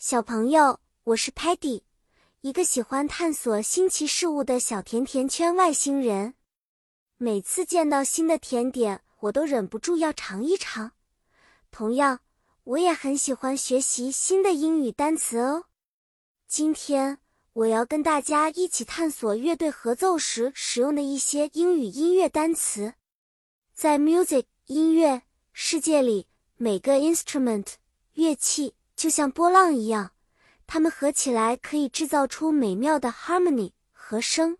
小朋友，我是 Patty，一个喜欢探索新奇事物的小甜甜圈外星人。每次见到新的甜点，我都忍不住要尝一尝。同样，我也很喜欢学习新的英语单词哦。今天我要跟大家一起探索乐队合奏时使用的一些英语音乐单词。在 music 音乐世界里，每个 instrument 乐器。就像波浪一样，它们合起来可以制造出美妙的 harmony 和声。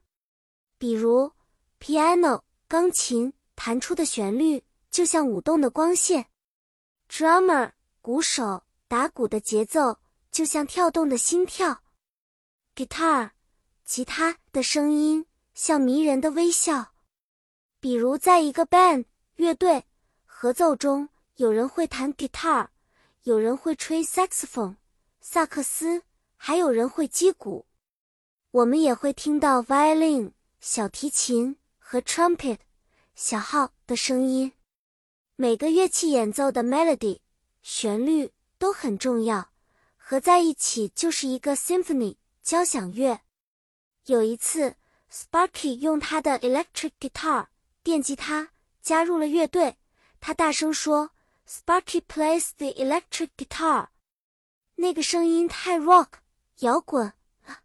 比如，piano 钢琴弹出的旋律就像舞动的光线；drummer 鼓手打鼓的节奏就像跳动的心跳；guitar 吉他的声音像迷人的微笑。比如，在一个 band 乐队合奏中，有人会弹 guitar。有人会吹 saxophone 萨克斯，还有人会击鼓。我们也会听到 violin 小提琴和 trumpet 小号的声音。每个乐器演奏的 melody 旋律都很重要，合在一起就是一个 symphony 交响乐。有一次，Sparky 用他的 electric guitar 电吉他加入了乐队，他大声说。Sparky plays the electric guitar，那个声音太 rock 摇滚了。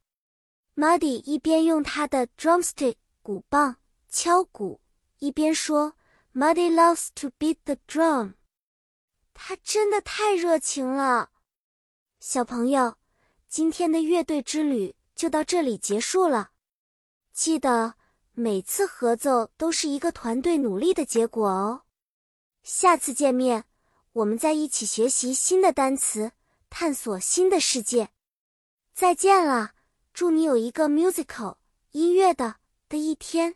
Muddy 一边用他的 drumstick 鼓棒敲鼓，一边说：“Muddy loves to beat the drum。”他真的太热情了。小朋友，今天的乐队之旅就到这里结束了。记得每次合奏都是一个团队努力的结果哦。下次见面。我们在一起学习新的单词，探索新的世界。再见了，祝你有一个 musical 音乐的的一天。